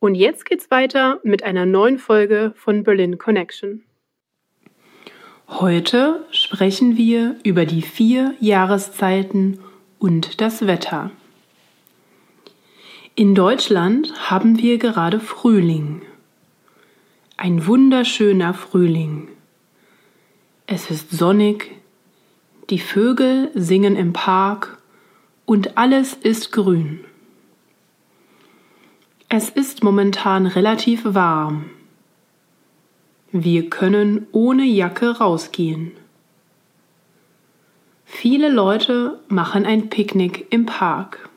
Und jetzt geht's weiter mit einer neuen Folge von Berlin Connection. Heute sprechen wir über die vier Jahreszeiten und das Wetter. In Deutschland haben wir gerade Frühling. Ein wunderschöner Frühling. Es ist sonnig, die Vögel singen im Park und alles ist grün. Es ist momentan relativ warm. Wir können ohne Jacke rausgehen. Viele Leute machen ein Picknick im Park.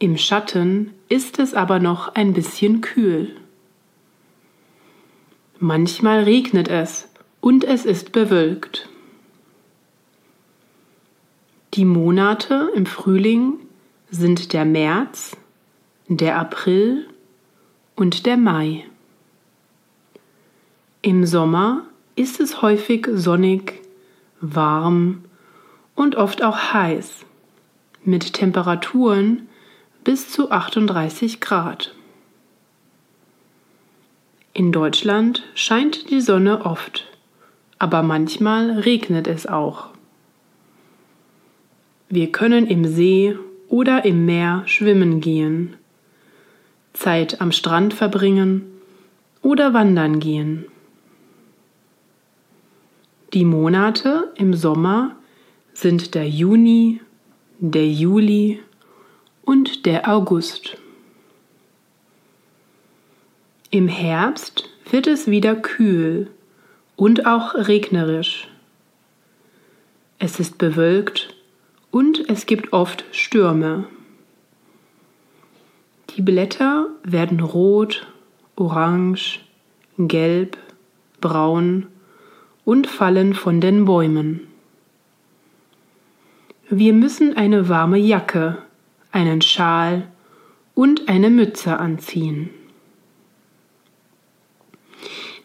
Im Schatten ist es aber noch ein bisschen kühl. Manchmal regnet es und es ist bewölkt. Die Monate im Frühling sind der März, der April und der Mai. Im Sommer ist es häufig sonnig, warm und oft auch heiß, mit Temperaturen bis zu 38 Grad. In Deutschland scheint die Sonne oft, aber manchmal regnet es auch. Wir können im See oder im Meer schwimmen gehen, Zeit am Strand verbringen oder wandern gehen. Die Monate im Sommer sind der Juni, der Juli und der August. Im Herbst wird es wieder kühl und auch regnerisch. Es ist bewölkt und es gibt oft Stürme. Die Blätter werden rot, orange, gelb, braun und fallen von den Bäumen. Wir müssen eine warme Jacke, einen Schal und eine Mütze anziehen.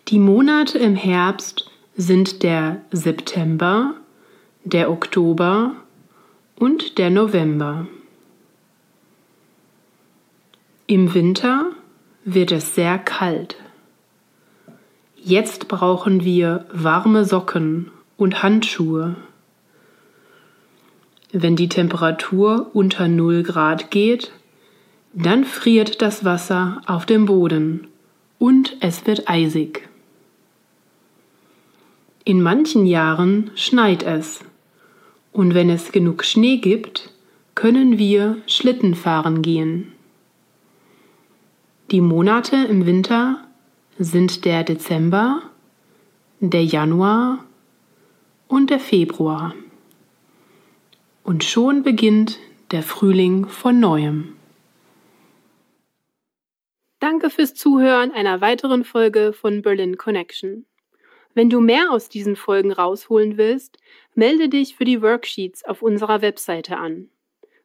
Die Monate im Herbst sind der September, der Oktober und der November. Im Winter wird es sehr kalt. Jetzt brauchen wir warme Socken und Handschuhe. Wenn die Temperatur unter 0 Grad geht, dann friert das Wasser auf dem Boden und es wird eisig. In manchen Jahren schneit es und wenn es genug Schnee gibt, können wir Schlitten fahren gehen. Die Monate im Winter sind der Dezember, der Januar und der Februar. Und schon beginnt der Frühling von neuem. Danke fürs Zuhören einer weiteren Folge von Berlin Connection. Wenn du mehr aus diesen Folgen rausholen willst, melde dich für die Worksheets auf unserer Webseite an.